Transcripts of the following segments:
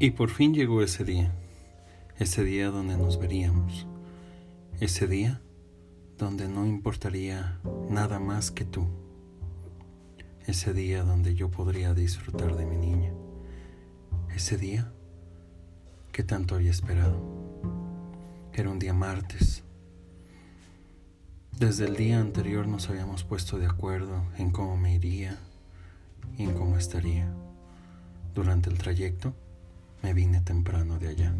Y por fin llegó ese día, ese día donde nos veríamos, ese día donde no importaría nada más que tú, ese día donde yo podría disfrutar de mi niña, ese día que tanto había esperado. Era un día martes. Desde el día anterior nos habíamos puesto de acuerdo en cómo me iría y en cómo estaría. Durante el trayecto, me vine temprano de allá.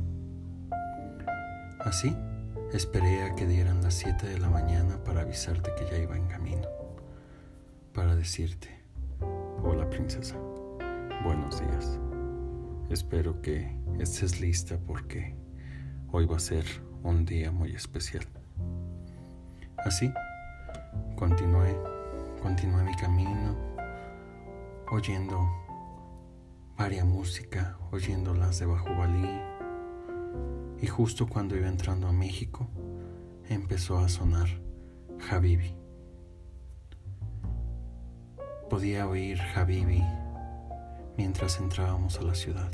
Así, esperé a que dieran las 7 de la mañana para avisarte que ya iba en camino, para decirte, hola princesa, buenos días. Espero que estés lista porque hoy va a ser un día muy especial. Así, continué, continué mi camino, oyendo varia música, oyéndolas de Bajo Balí. Y justo cuando iba entrando a México, empezó a sonar Habibi. Podía oír Habibi mientras entrábamos a la ciudad.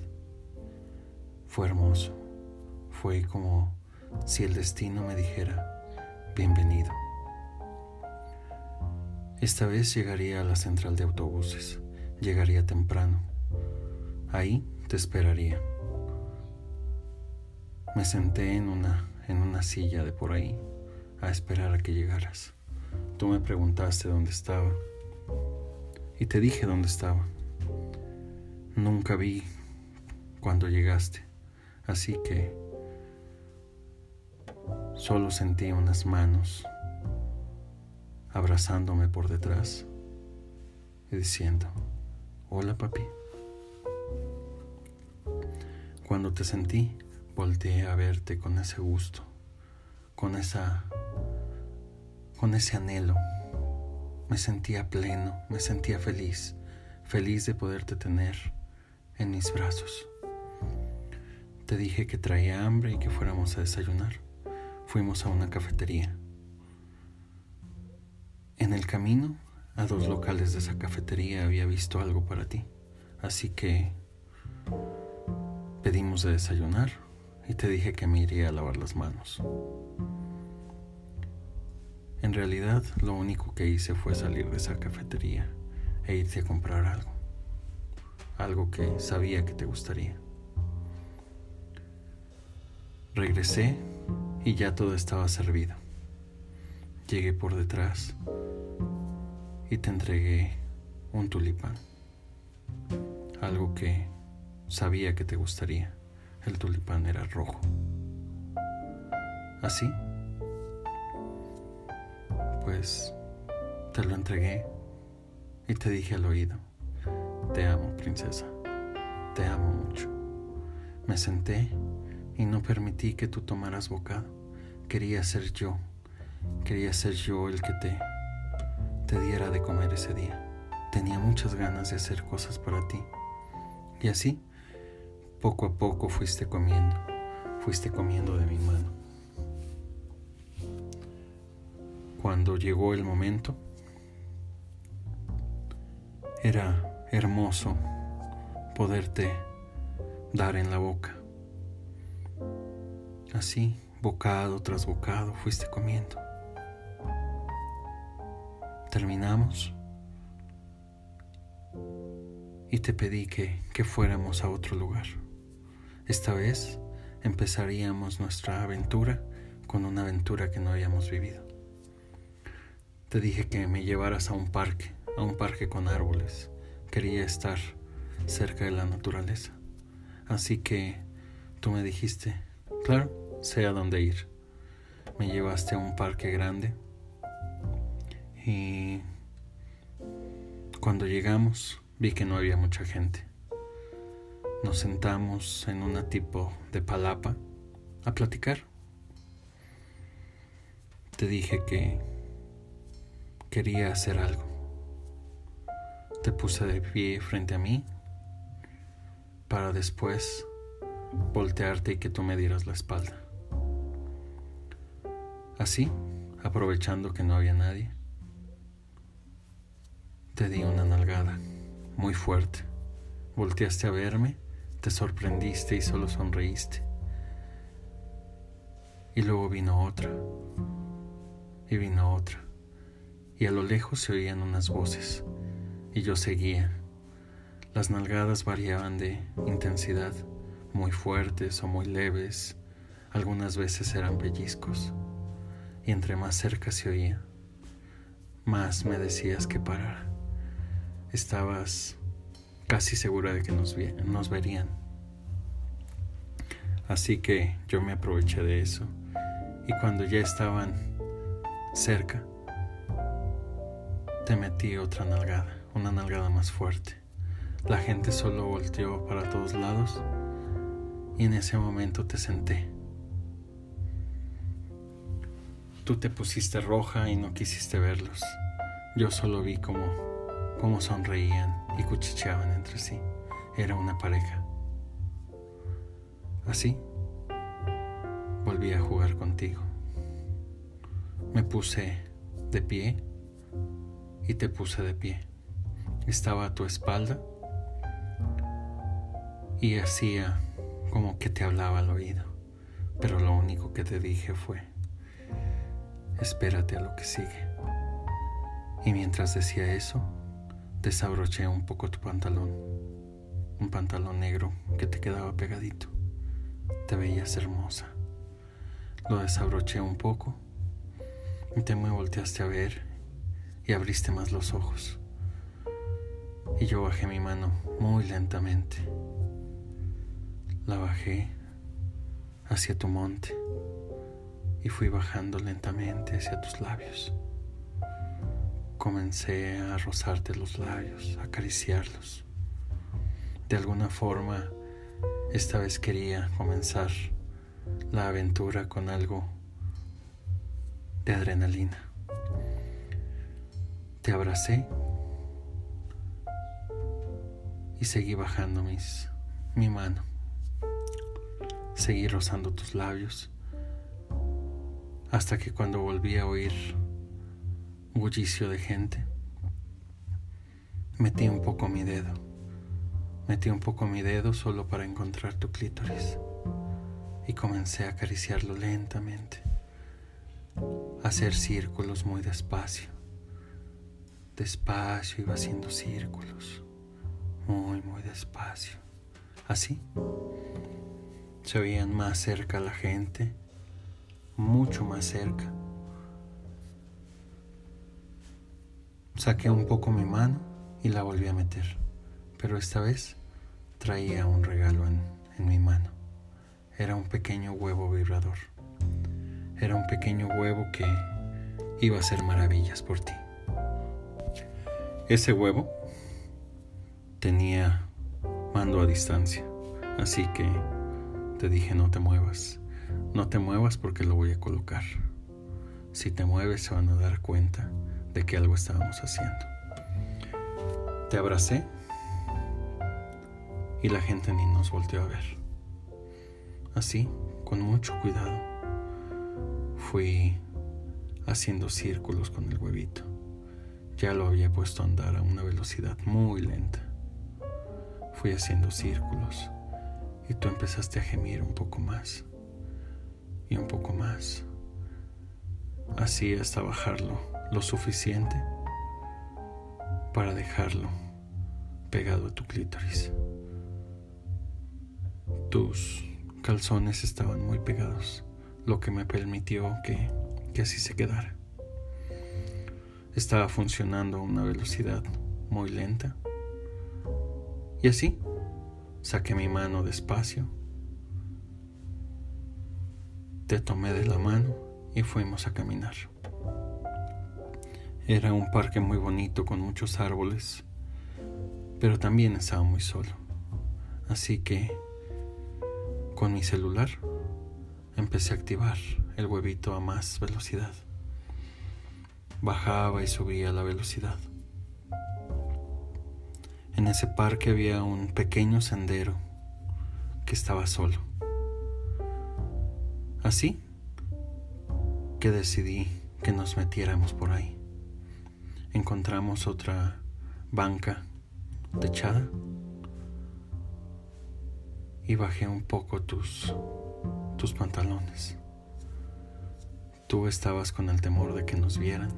Fue hermoso. Fue como si el destino me dijera, bienvenido. Esta vez llegaría a la central de autobuses. Llegaría temprano Ahí te esperaría. Me senté en una, en una silla de por ahí a esperar a que llegaras. Tú me preguntaste dónde estaba y te dije dónde estaba. Nunca vi cuando llegaste, así que solo sentí unas manos abrazándome por detrás y diciendo, hola papi. Cuando te sentí, volteé a verte con ese gusto, con esa con ese anhelo. Me sentía pleno, me sentía feliz, feliz de poderte tener en mis brazos. Te dije que traía hambre y que fuéramos a desayunar. Fuimos a una cafetería. En el camino a dos locales de esa cafetería había visto algo para ti, así que Pedimos de desayunar y te dije que me iría a lavar las manos. En realidad, lo único que hice fue salir de esa cafetería e irte a comprar algo. Algo que sabía que te gustaría. Regresé y ya todo estaba servido. Llegué por detrás y te entregué un tulipán. Algo que Sabía que te gustaría. El tulipán era rojo. ¿Así? Pues te lo entregué y te dije al oído, te amo, princesa, te amo mucho. Me senté y no permití que tú tomaras bocado. Quería ser yo, quería ser yo el que te, te diera de comer ese día. Tenía muchas ganas de hacer cosas para ti. Y así poco a poco fuiste comiendo, fuiste comiendo de mi mano. Cuando llegó el momento, era hermoso poderte dar en la boca. Así, bocado tras bocado, fuiste comiendo. Terminamos y te pedí que, que fuéramos a otro lugar. Esta vez empezaríamos nuestra aventura con una aventura que no habíamos vivido. Te dije que me llevaras a un parque, a un parque con árboles. Quería estar cerca de la naturaleza. Así que tú me dijiste, claro, sé a dónde ir. Me llevaste a un parque grande y cuando llegamos vi que no había mucha gente. Nos sentamos en una tipo de palapa a platicar. Te dije que quería hacer algo. Te puse de pie frente a mí para después voltearte y que tú me dieras la espalda. Así, aprovechando que no había nadie, te di una nalgada muy fuerte. Volteaste a verme te sorprendiste y solo sonreíste. Y luego vino otra, y vino otra, y a lo lejos se oían unas voces, y yo seguía. Las nalgadas variaban de intensidad, muy fuertes o muy leves, algunas veces eran pellizcos, y entre más cerca se oía, más me decías que parara. Estabas casi segura de que nos, verían. Así que yo me aproveché de eso y cuando ya estaban cerca, te metí otra nalgada, una nalgada más fuerte. La gente solo volteó para todos lados y en ese momento te senté. Tú te pusiste roja y no quisiste verlos. Yo solo vi cómo, cómo sonreían y cuchicheaban entre sí. Era una pareja. Así, volví a jugar contigo. Me puse de pie y te puse de pie. Estaba a tu espalda y hacía como que te hablaba al oído, pero lo único que te dije fue, espérate a lo que sigue. Y mientras decía eso, desabroché un poco tu pantalón, un pantalón negro que te quedaba pegadito. Te veías hermosa. Lo desabroché un poco y te me volteaste a ver y abriste más los ojos. Y yo bajé mi mano muy lentamente. La bajé hacia tu monte y fui bajando lentamente hacia tus labios. Comencé a rozarte los labios, a acariciarlos. De alguna forma, esta vez quería comenzar la aventura con algo de adrenalina. Te abracé y seguí bajando mis, mi mano. Seguí rozando tus labios hasta que cuando volví a oír bullicio de gente, metí un poco mi dedo. Metí un poco mi dedo solo para encontrar tu clítoris y comencé a acariciarlo lentamente, a hacer círculos muy despacio. Despacio iba haciendo círculos, muy, muy despacio. Así se veían más cerca la gente, mucho más cerca. Saqué un poco mi mano y la volví a meter, pero esta vez traía un regalo en, en mi mano. Era un pequeño huevo vibrador. Era un pequeño huevo que iba a hacer maravillas por ti. Ese huevo tenía mando a distancia, así que te dije no te muevas, no te muevas porque lo voy a colocar. Si te mueves se van a dar cuenta de que algo estábamos haciendo. Te abracé y la gente ni nos volteó a ver. Así, con mucho cuidado, fui haciendo círculos con el huevito. Ya lo había puesto a andar a una velocidad muy lenta. Fui haciendo círculos y tú empezaste a gemir un poco más y un poco más. Así hasta bajarlo lo suficiente para dejarlo pegado a tu clítoris. Tus calzones estaban muy pegados, lo que me permitió que, que así se quedara. Estaba funcionando a una velocidad muy lenta. Y así saqué mi mano despacio, te tomé de la mano y fuimos a caminar. Era un parque muy bonito con muchos árboles, pero también estaba muy solo. Así que con mi celular empecé a activar el huevito a más velocidad. Bajaba y subía la velocidad. En ese parque había un pequeño sendero que estaba solo. Así que decidí que nos metiéramos por ahí encontramos otra banca techada y bajé un poco tus, tus pantalones. Tú estabas con el temor de que nos vieran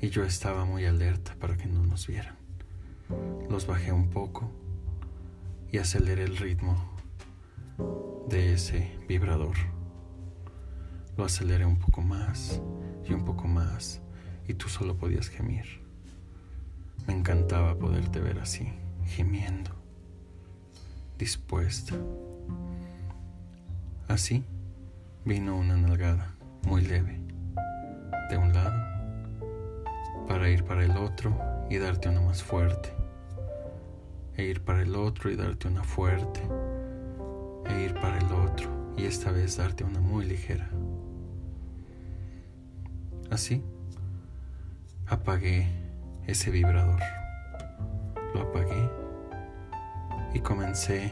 y yo estaba muy alerta para que no nos vieran. Los bajé un poco y aceleré el ritmo de ese vibrador. Lo aceleré un poco más y un poco más y tú solo podías gemir. Me encantaba poderte ver así, gimiendo, dispuesta. Así vino una nalgada muy leve de un lado para ir para el otro y darte una más fuerte. E ir para el otro y darte una fuerte. E ir para el otro y esta vez darte una muy ligera. Así, apagué ese vibrador. Lo apagué y comencé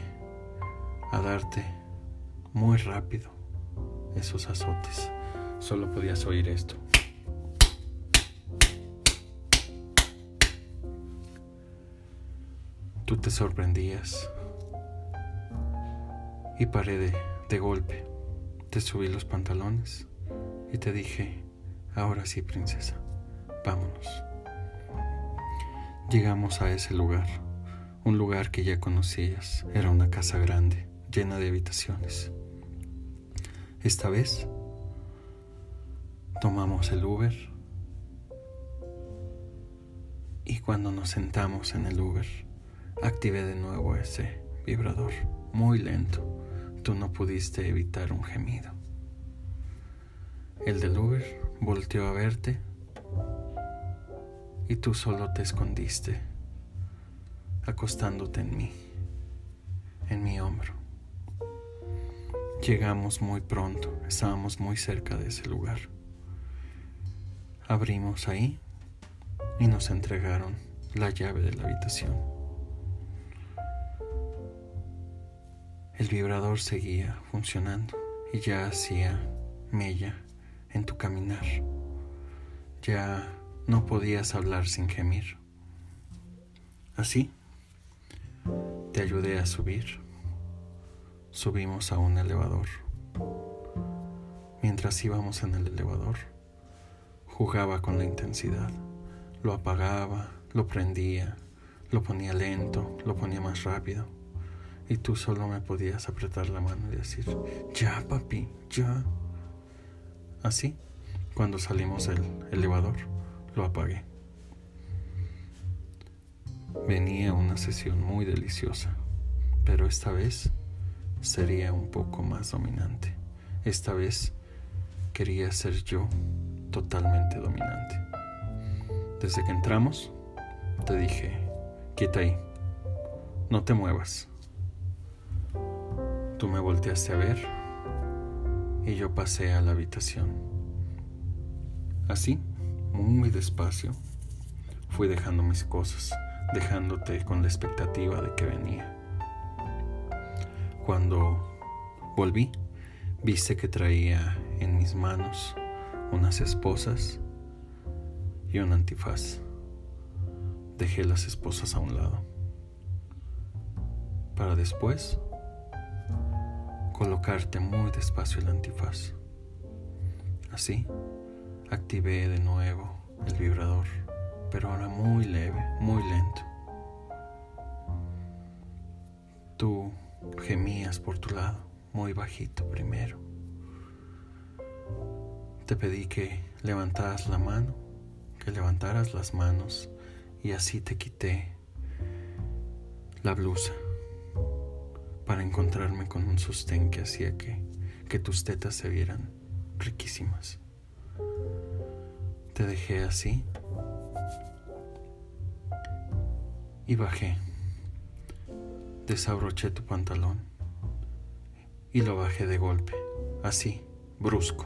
a darte muy rápido esos azotes. Solo podías oír esto. Tú te sorprendías y paré de, de golpe. Te subí los pantalones y te dije, ahora sí, princesa, vámonos. Llegamos a ese lugar, un lugar que ya conocías. Era una casa grande, llena de habitaciones. Esta vez tomamos el Uber y cuando nos sentamos en el Uber, Activé de nuevo ese vibrador, muy lento. Tú no pudiste evitar un gemido. El del Uber volteó a verte y tú solo te escondiste, acostándote en mí, en mi hombro. Llegamos muy pronto, estábamos muy cerca de ese lugar. Abrimos ahí y nos entregaron la llave de la habitación. El vibrador seguía funcionando y ya hacía mella en tu caminar. Ya no podías hablar sin gemir. Así, te ayudé a subir. Subimos a un elevador. Mientras íbamos en el elevador, jugaba con la intensidad. Lo apagaba, lo prendía, lo ponía lento, lo ponía más rápido y tú solo me podías apretar la mano y decir, ya papi, ya. Así, cuando salimos del elevador, lo apagué. Venía una sesión muy deliciosa, pero esta vez sería un poco más dominante. Esta vez quería ser yo totalmente dominante. Desde que entramos, te dije, quita ahí, no te muevas. Tú me volteaste a ver y yo pasé a la habitación. Así, muy despacio, fui dejando mis cosas, dejándote con la expectativa de que venía. Cuando volví, viste que traía en mis manos unas esposas y un antifaz. Dejé las esposas a un lado. Para después colocarte muy despacio el antifaz. Así, activé de nuevo el vibrador, pero ahora muy leve, muy lento. Tú gemías por tu lado, muy bajito primero. Te pedí que levantaras la mano, que levantaras las manos y así te quité la blusa para encontrarme con un sostén que hacía que, que tus tetas se vieran riquísimas. Te dejé así y bajé. Desabroché tu pantalón y lo bajé de golpe, así, brusco.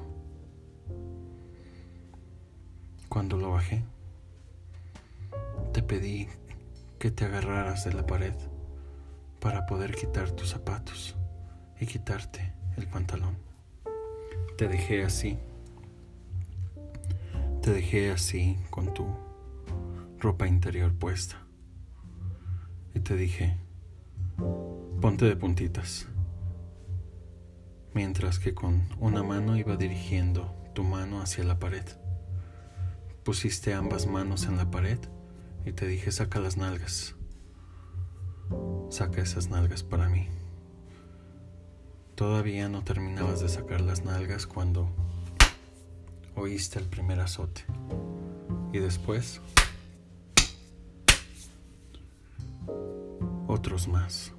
Cuando lo bajé, te pedí que te agarraras de la pared para poder quitar tus zapatos y quitarte el pantalón. Te dejé así. Te dejé así con tu ropa interior puesta. Y te dije, ponte de puntitas mientras que con una mano iba dirigiendo tu mano hacia la pared. Pusiste ambas manos en la pared y te dije saca las nalgas. Saca esas nalgas para mí. Todavía no terminabas de sacar las nalgas cuando oíste el primer azote. Y después otros más.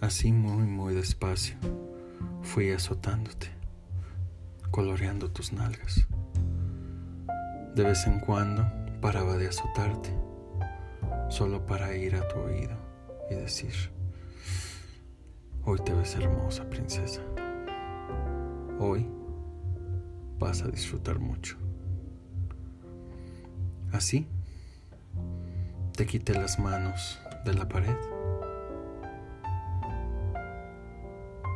Así muy, muy despacio fui azotándote, coloreando tus nalgas. De vez en cuando paraba de azotarte, solo para ir a tu oído y decir, hoy te ves hermosa, princesa. Hoy vas a disfrutar mucho. Así, te quité las manos de la pared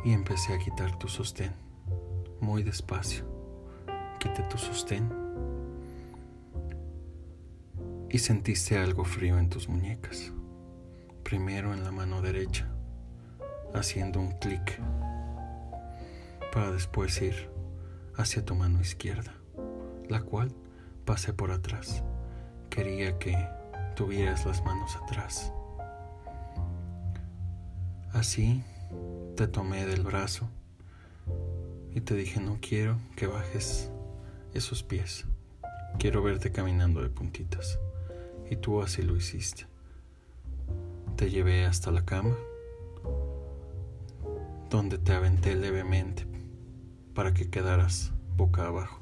y empecé a quitar tu sostén, muy despacio. Quité tu sostén y sentiste algo frío en tus muñecas. Primero en la mano derecha, haciendo un clic, para después ir hacia tu mano izquierda, la cual pasé por atrás. Quería que tuvieras las manos atrás. Así te tomé del brazo y te dije no quiero que bajes esos pies. Quiero verte caminando de puntitas. Y tú así lo hiciste. Te llevé hasta la cama, donde te aventé levemente para que quedaras boca abajo.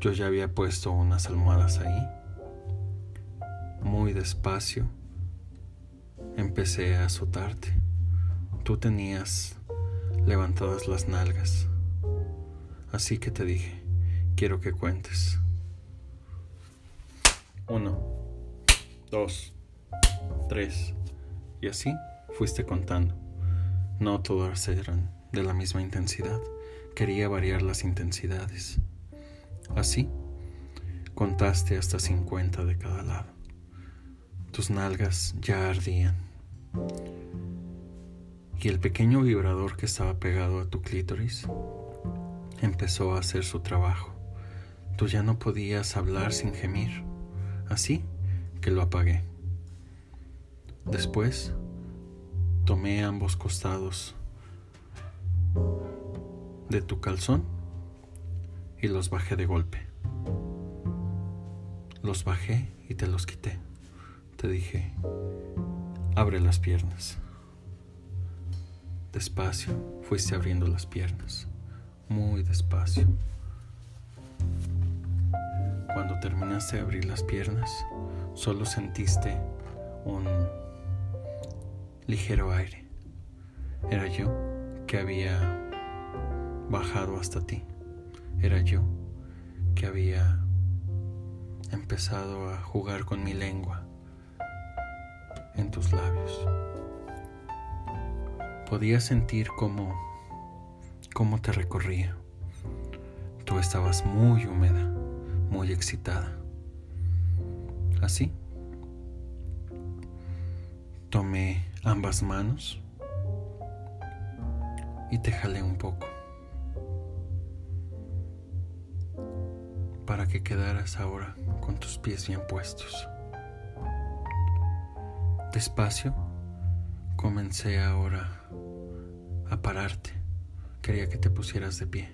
Yo ya había puesto unas almohadas ahí. Muy despacio empecé a azotarte tú tenías levantadas las nalgas. Así que te dije, quiero que cuentes. Uno, dos, tres. Y así fuiste contando. No todas eran de la misma intensidad. Quería variar las intensidades. Así, contaste hasta 50 de cada lado. Tus nalgas ya ardían y el pequeño vibrador que estaba pegado a tu clítoris empezó a hacer su trabajo. Tú ya no podías hablar sin gemir, así que lo apagué. Después tomé ambos costados de tu calzón y los bajé de golpe. Los bajé y te los quité. Te dije, abre las piernas. Despacio fuiste abriendo las piernas, muy despacio. Cuando terminaste de abrir las piernas, solo sentiste un ligero aire. Era yo que había bajado hasta ti. Era yo que había empezado a jugar con mi lengua en tus labios podía sentir cómo, cómo te recorría. Tú estabas muy húmeda, muy excitada. Así, tomé ambas manos y te jalé un poco para que quedaras ahora con tus pies bien puestos. Despacio comencé ahora a pararte. Quería que te pusieras de pie.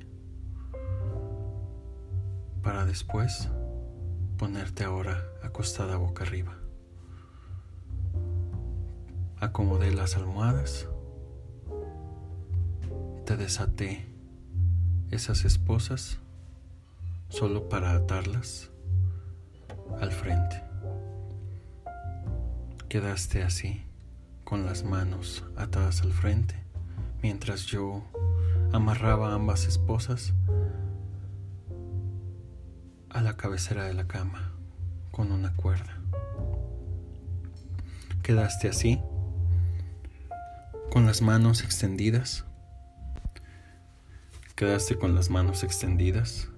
Para después ponerte ahora acostada boca arriba. Acomodé las almohadas. Te desaté esas esposas solo para atarlas al frente. Quedaste así, con las manos atadas al frente mientras yo amarraba ambas esposas a la cabecera de la cama con una cuerda. Quedaste así, con las manos extendidas. Quedaste con las manos extendidas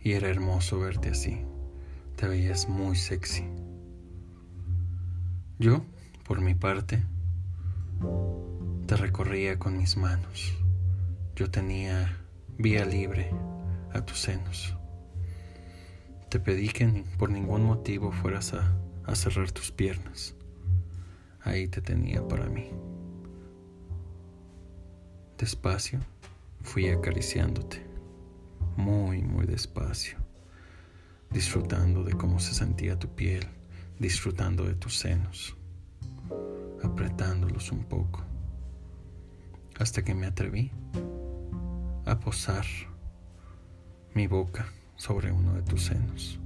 y era hermoso verte así. Te veías muy sexy. Yo, por mi parte, Te recorría con mis manos. Yo tenía vía libre a tus senos. Te pedí que por ningún motivo fueras a, cerrar tus piernas. Ahí te tenía para mí. Despacio fui acariciándote, muy, muy despacio, disfrutando de cómo se sentía tu piel, disfrutando de tus senos, apretándolos un poco, hasta que me atreví a posar mi boca sobre uno de tus senos.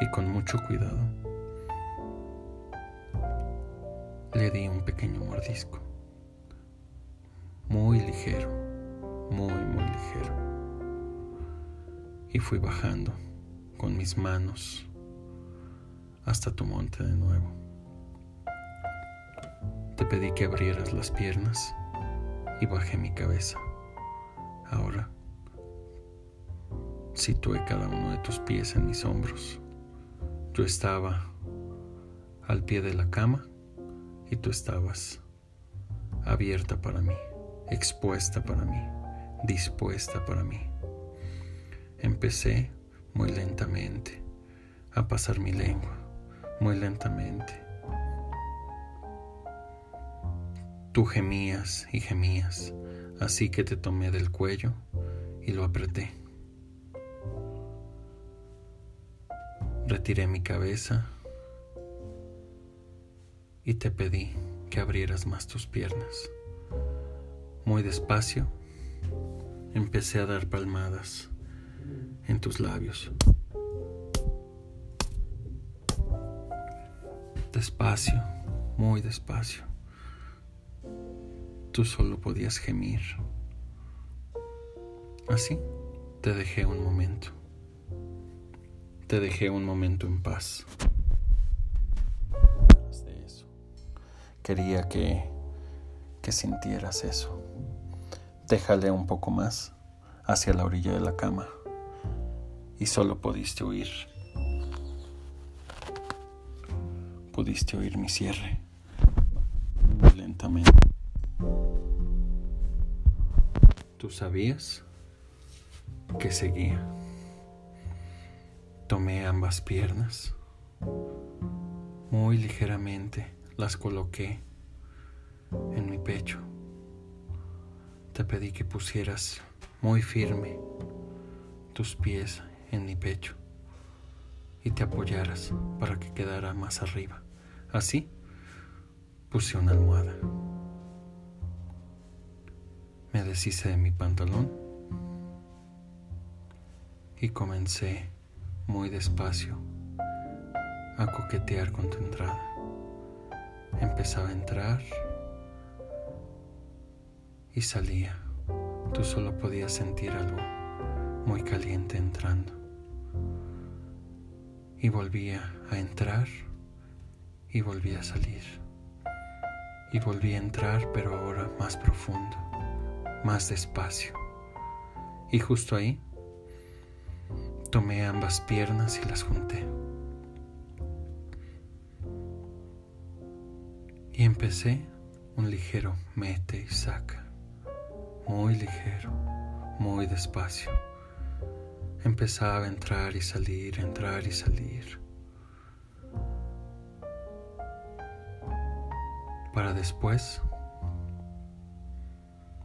Y con mucho cuidado le di un pequeño mordisco, muy ligero, muy, muy ligero, y fui bajando con mis manos hasta tu monte de nuevo. Te pedí que abrieras las piernas y bajé mi cabeza. Ahora situé cada uno de tus pies en mis hombros. Yo estaba al pie de la cama y tú estabas abierta para mí, expuesta para mí, dispuesta para mí. Empecé muy lentamente a pasar mi lengua, muy lentamente. Tú gemías y gemías, así que te tomé del cuello y lo apreté. Retiré mi cabeza y te pedí que abrieras más tus piernas. Muy despacio empecé a dar palmadas en tus labios. Despacio, muy despacio. Tú solo podías gemir. Así te dejé un momento. Te dejé un momento en paz. Quería que, que sintieras eso. Déjale un poco más hacia la orilla de la cama y solo pudiste oír. Pudiste oír mi cierre lentamente. ¿Tú sabías que seguía? Tomé ambas piernas muy ligeramente las coloqué en mi pecho. Te pedí que pusieras muy firme tus pies en mi pecho y te apoyaras para que quedara más arriba. Así puse una almohada. Me deshice de mi pantalón y comencé muy despacio a coquetear con tu entrada empezaba a entrar y salía. Tú solo podías sentir algo muy caliente entrando. Y volvía a entrar y volvía a salir. Y volví a entrar, pero ahora más profundo, más despacio. Y justo ahí tomé ambas piernas y las junté. Y empecé un ligero mete y saca, muy ligero, muy despacio. Empezaba a entrar y salir, entrar y salir. Para después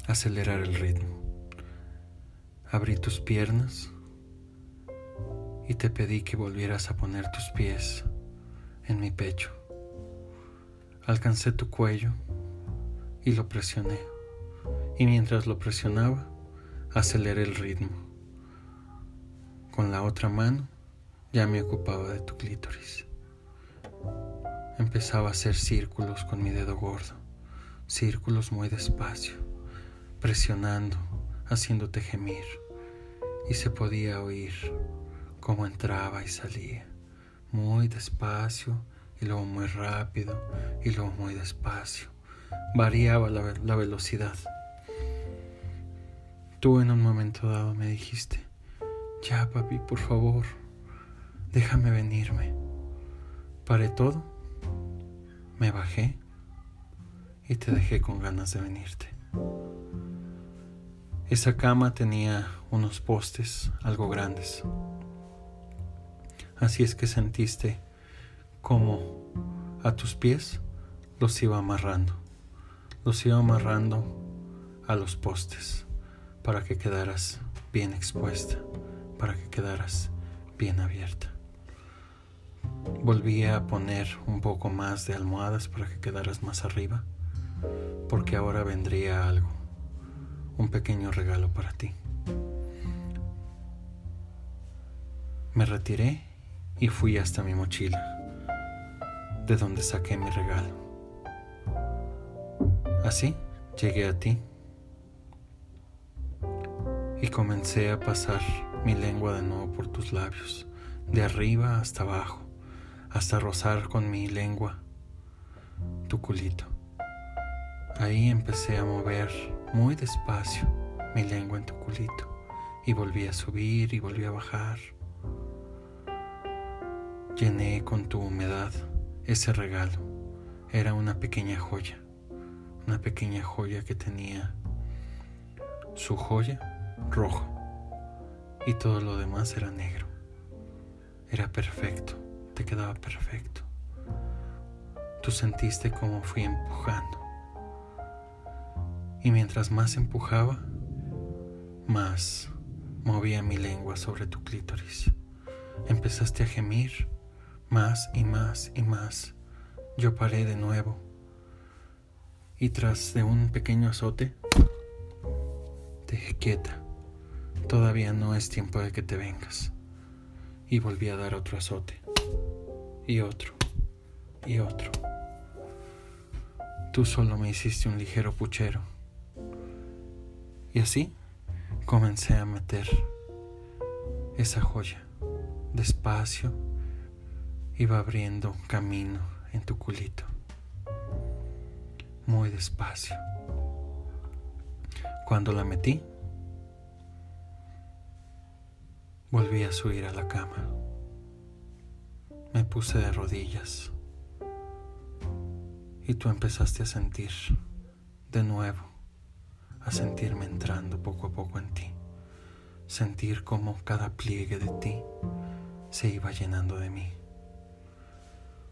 acelerar el ritmo. Abrí tus piernas y te pedí que volvieras a poner tus pies en mi pecho. Alcancé tu cuello y lo presioné. Y mientras lo presionaba, aceleré el ritmo. Con la otra mano ya me ocupaba de tu clítoris. Empezaba a hacer círculos con mi dedo gordo, círculos muy despacio, presionando, haciéndote gemir. Y se podía oír cómo entraba y salía, muy despacio y luego muy rápido y luego muy despacio. Variaba la, la velocidad. Tú en un momento dado me dijiste, ya papi, por favor, déjame venirme. Paré todo, me bajé y te dejé con ganas de venirte. Esa cama tenía unos postes algo grandes. Así es que sentiste como a tus pies los iba amarrando. Los iba amarrando a los postes para que quedaras bien expuesta, para que quedaras bien abierta. Volví a poner un poco más de almohadas para que quedaras más arriba, porque ahora vendría algo un pequeño regalo para ti. Me retiré y fui hasta mi mochila, de donde saqué mi regalo. Así llegué a ti y comencé a pasar mi lengua de nuevo por tus labios, de arriba hasta abajo, hasta rozar con mi lengua tu culito. Ahí empecé a mover muy despacio mi lengua en tu culito y volví a subir y volví a bajar. Llené con tu humedad ese regalo. Era una pequeña joya, una pequeña joya que tenía su joya rojo y todo lo demás era negro. Era perfecto, te quedaba perfecto. Tú sentiste como fui empujando y mientras más empujaba, más movía mi lengua sobre tu clítoris. Empezaste a gemir más y más y más. Yo paré de nuevo y tras de un pequeño azote, te dejé quieta. Todavía no es tiempo de que te vengas. Y volví a dar otro azote. Y otro. Y otro. Tú solo me hiciste un ligero puchero. Y así comencé a meter esa joya. Despacio iba abriendo camino en tu culito. Muy despacio. Cuando la metí, volví a subir a la cama. Me puse de rodillas y tú empezaste a sentir de nuevo a sentirme entrando poco a poco en ti, sentir como cada pliegue de ti se iba llenando de mí.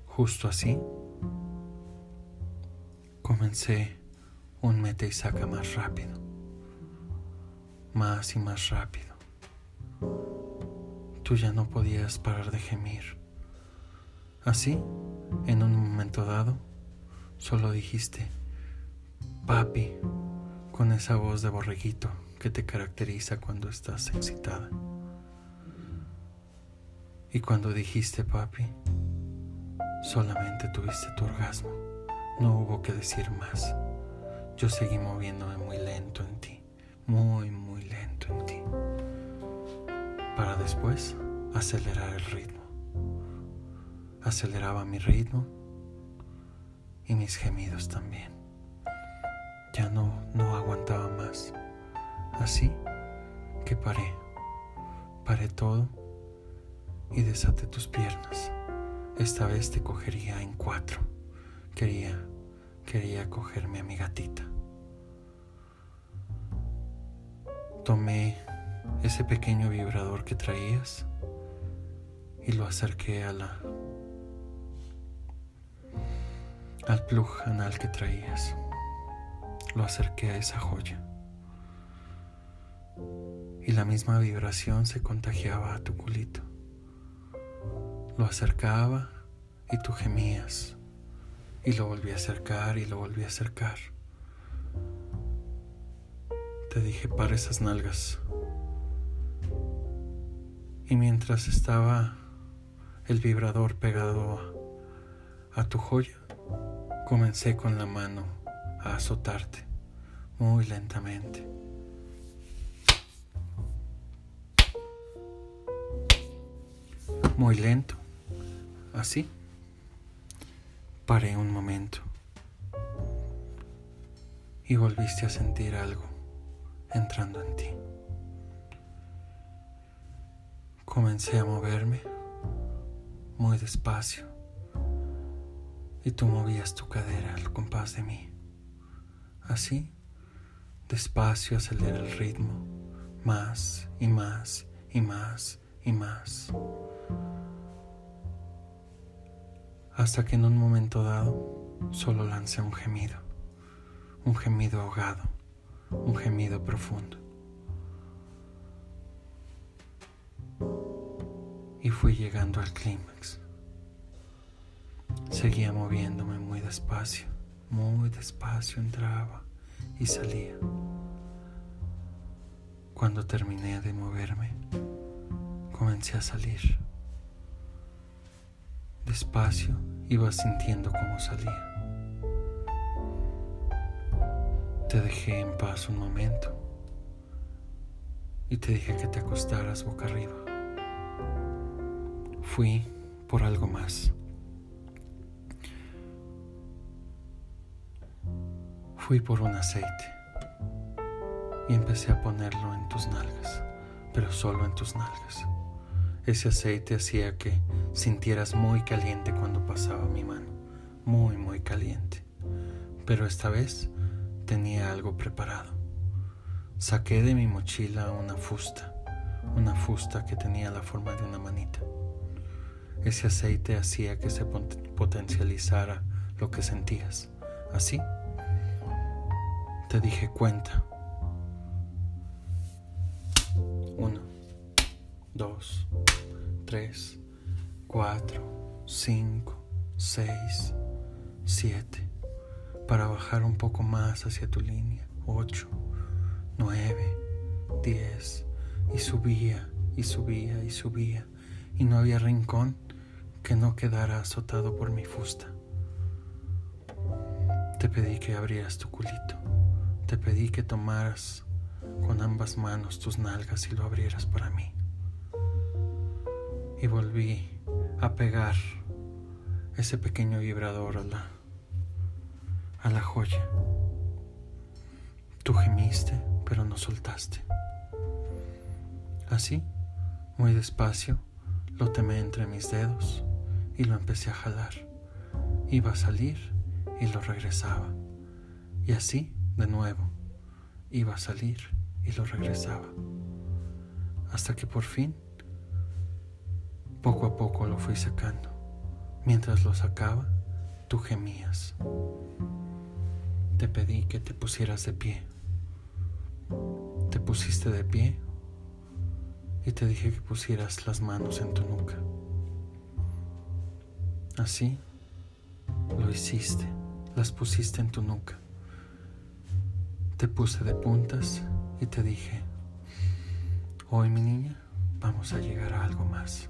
Justo así, comencé un mete y saca más rápido, más y más rápido. Tú ya no podías parar de gemir. Así, en un momento dado, solo dijiste, papi, con esa voz de borreguito que te caracteriza cuando estás excitada. Y cuando dijiste papi, solamente tuviste tu orgasmo. No hubo que decir más. Yo seguí moviéndome muy lento en ti, muy, muy lento en ti. Para después acelerar el ritmo. Aceleraba mi ritmo y mis gemidos también. Ya no, no aguantaba más. Así que paré, paré todo y desaté tus piernas. Esta vez te cogería en cuatro. Quería, quería cogerme a mi gatita. Tomé ese pequeño vibrador que traías y lo acerqué a la al plug anal que traías lo acerqué a esa joya. Y la misma vibración se contagiaba a tu culito. Lo acercaba y tú gemías. Y lo volví a acercar y lo volví a acercar. Te dije, para esas nalgas. Y mientras estaba el vibrador pegado a, tu joya, comencé con la mano a azotarte muy lentamente. Muy lento, así. Paré un momento y volviste a sentir algo entrando en ti. Comencé a moverme muy despacio y tú movías tu cadera al compás de mí Así, despacio acelera el ritmo, más y más y más y más. Hasta que en un momento dado solo lancé un gemido, un gemido ahogado, un gemido profundo. Y fui llegando al clímax. Seguía moviéndome muy despacio, muy despacio entraba y salía. Cuando terminé de moverme, comencé a salir. Despacio iba sintiendo cómo salía. Te dejé en paz un momento y te dije que te acostaras boca arriba. Fui por algo más. Fui por un aceite y empecé a ponerlo en tus nalgas, pero solo en tus nalgas. Ese aceite hacía que sintieras muy caliente cuando pasaba mi mano, muy, muy caliente. Pero esta vez tenía algo preparado. Saqué de mi mochila una fusta, una fusta que tenía la forma de una manita. Ese aceite hacía que se potencializara lo que sentías. Así te dije cuenta. Uno, dos, tres, cuatro, cinco, seis, siete. Para bajar un poco más hacia tu línea. Ocho, nueve, diez. Y subía y subía y subía. Y no había rincón que no quedara azotado por mi fusta. Te pedí que abrieras tu culito. Te pedí que tomaras con ambas manos tus nalgas y lo abrieras para mí. Y volví a pegar ese pequeño vibrador a la, a la joya. Tú gemiste, pero no soltaste. Así, muy despacio, lo temé entre mis dedos y lo empecé a jalar. Iba a salir y lo regresaba. Y así de nuevo. Iba a salir y lo regresaba. Hasta que por fin, poco a poco lo fui sacando. Mientras lo sacaba, tú gemías. Te pedí que te pusieras de pie. Te pusiste de pie y te dije que pusieras las manos en tu nuca. Así lo hiciste, las pusiste en tu nuca. Te puse de puntas y te dije, hoy mi niña, vamos a llegar a algo más.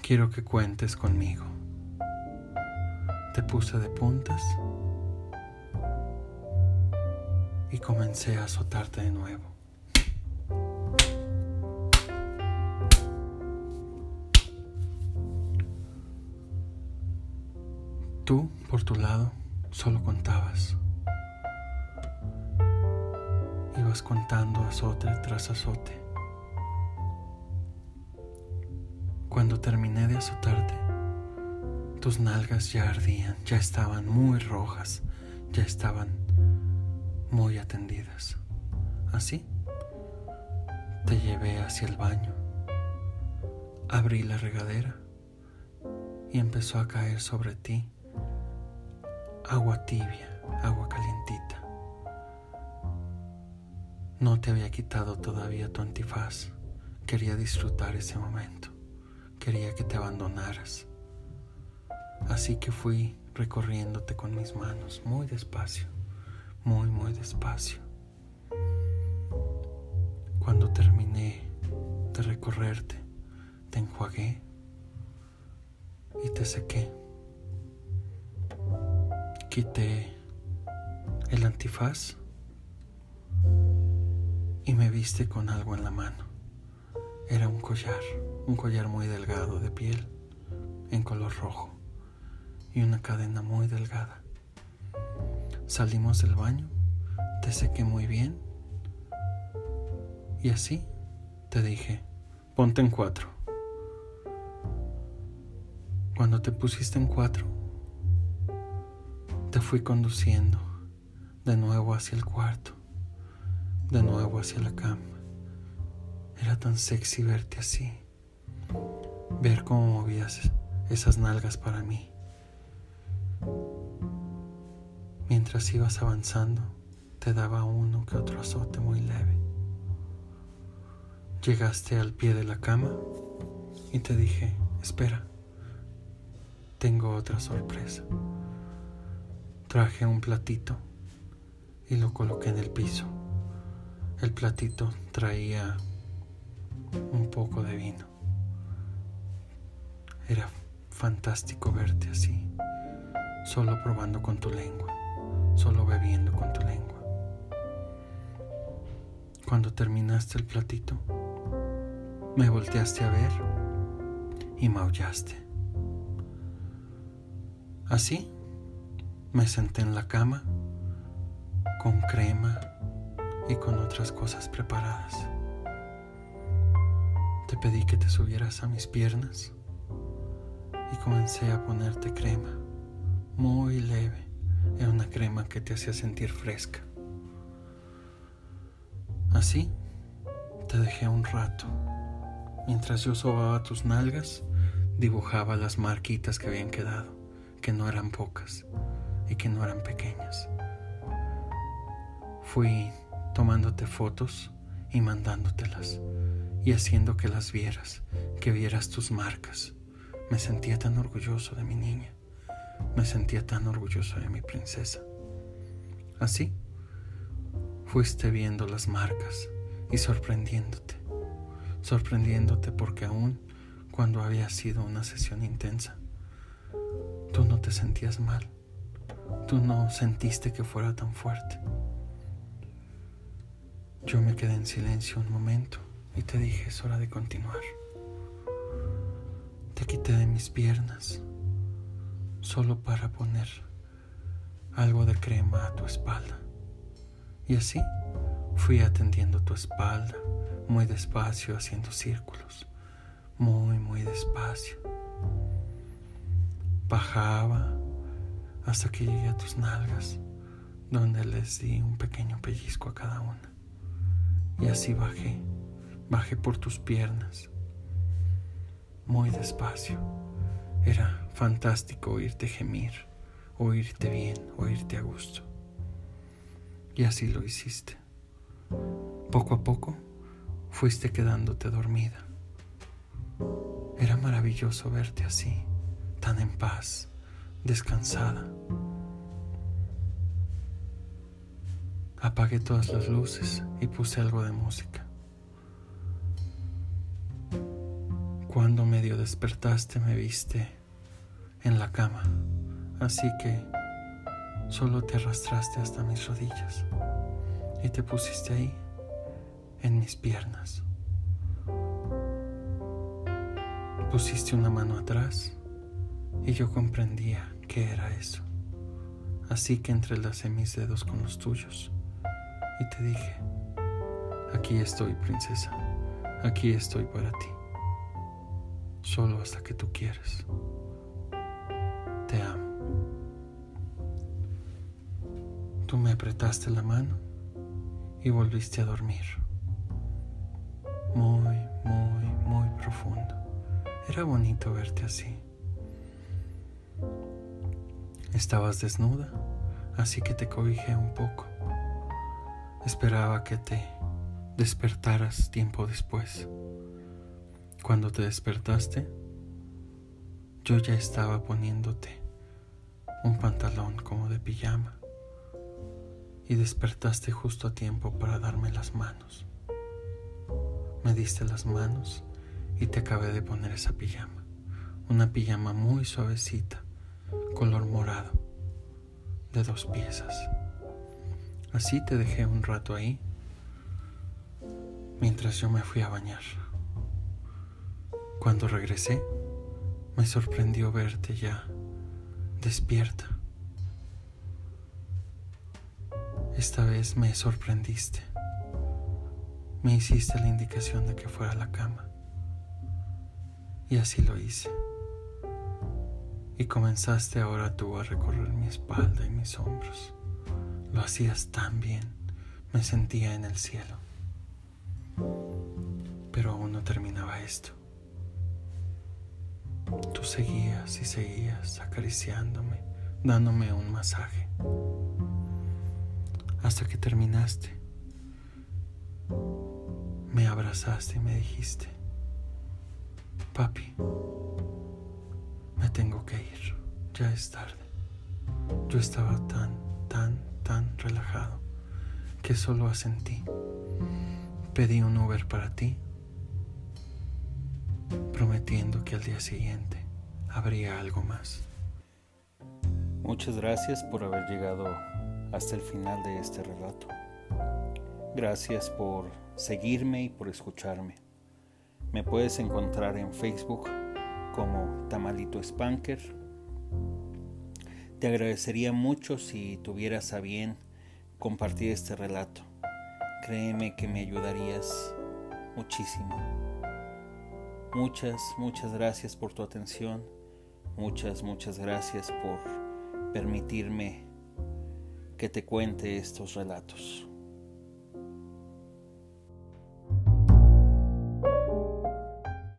Quiero que cuentes conmigo. Te puse de puntas y comencé a azotarte de nuevo. Tú, por tu lado, solo contabas. contando azote tras azote. Cuando terminé de azotarte, tus nalgas ya ardían, ya estaban muy rojas, ya estaban muy atendidas. Así, te llevé hacia el baño, abrí la regadera y empezó a caer sobre ti agua tibia, agua calientita. No te había quitado todavía tu antifaz. Quería disfrutar ese momento. Quería que te abandonaras. Así que fui recorriéndote con mis manos muy despacio, muy, muy despacio. Cuando terminé de recorrerte, te enjuagué y te sequé. Quité el antifaz y me viste con algo en la mano. Era un collar, un collar muy delgado de piel, en color rojo, y una cadena muy delgada. Salimos del baño, te sequé muy bien, y así te dije, ponte en cuatro. Cuando te pusiste en cuatro, Te fui conduciendo de nuevo hacia el cuarto, de nuevo hacia la cama. Era tan sexy verte así, ver cómo movías esas nalgas para mí. Mientras ibas avanzando, te daba uno que otro azote muy leve. Llegaste al pie de la cama y te dije, espera, tengo otra sorpresa. Traje un platito y lo coloqué en el piso. El platito traía un poco de vino. Era fantástico verte así, solo probando con tu lengua, solo bebiendo con tu lengua. Cuando terminaste el platito, me volteaste a ver y maullaste. Así me senté en la cama con crema y con otras cosas preparadas. Te pedí que te subieras a mis piernas y comencé a ponerte crema, muy leve. Era una crema que te hacía sentir fresca. Así te dejé un rato. Mientras yo sobaba tus nalgas, dibujaba las marquitas que habían quedado que no eran pocas y que no eran pequeñas. Fui tomándote fotos y mandándotelas y haciendo que las vieras, que vieras tus marcas. Me sentía tan orgulloso de mi niña, me sentía tan orgulloso de mi princesa. Así, fuiste viendo las marcas y sorprendiéndote, sorprendiéndote porque aún cuando había sido una sesión intensa, Tú no te sentías mal. Tú no sentiste que fuera tan fuerte. Yo me quedé en silencio un momento y te dije, es hora de continuar. Te quité de mis piernas solo para poner algo de crema a tu espalda. Y así fui atendiendo tu espalda muy despacio, haciendo círculos, muy, muy despacio Bajaba hasta que llegué a tus nalgas, donde les di un pequeño pellizco a cada una. Y así bajé, bajé por tus piernas, muy despacio. Era fantástico oírte gemir, oírte bien, oírte a gusto. Y así lo hiciste. Poco a poco fuiste quedándote dormida. Era maravilloso verte así tan en paz, descansada. Apagué todas las luces y puse algo de música. Cuando medio despertaste me viste en la cama, así que solo te arrastraste hasta mis rodillas y te pusiste ahí en mis piernas. Pusiste una mano atrás y yo comprendía que era eso. Así que entrelacé mis dedos con los tuyos y te dije, aquí estoy, princesa, aquí estoy para ti, solo hasta que tú quieras. Te amo. Tú me apretaste la mano y volviste a dormir. Muy, muy, muy profundo. Era bonito verte así. Estabas desnuda, así que te cobijé un poco. Esperaba que te despertaras tiempo después. Cuando te despertaste, yo ya estaba poniéndote un pantalón como de pijama y despertaste justo a tiempo para darme las manos. Me diste las manos y te acabé de poner esa pijama, una pijama muy suavecita color morado, de dos piezas. Así te dejé un rato ahí, mientras yo me fui a bañar. Cuando regresé, me sorprendió verte ya despierta. Esta vez me sorprendiste. Me hiciste la indicación de que fuera a la cama. Y así lo hice. Y comenzaste ahora tú a recorrer mi espalda y mis hombros. Lo hacías tan bien, me sentía en el cielo. Pero aún no terminaba esto. Tú seguías y seguías acariciándome, dándome un masaje, hasta que terminaste. Me abrazaste y me dijiste, papi, me tengo que ir, ya es tarde. Yo estaba tan, tan, tan relajado que solo asentí. Pedí un Uber para ti, prometiendo que al día siguiente habría algo más. Muchas gracias por haber llegado hasta el final de este relato. Gracias por seguirme y por escucharme. Me puedes encontrar en Facebook como Tamalito Spanker. Te agradecería mucho si tuvieras a bien compartir este relato. Créeme que me ayudarías muchísimo. Muchas, muchas gracias por tu atención. Muchas, muchas gracias por permitirme que te cuente estos relatos.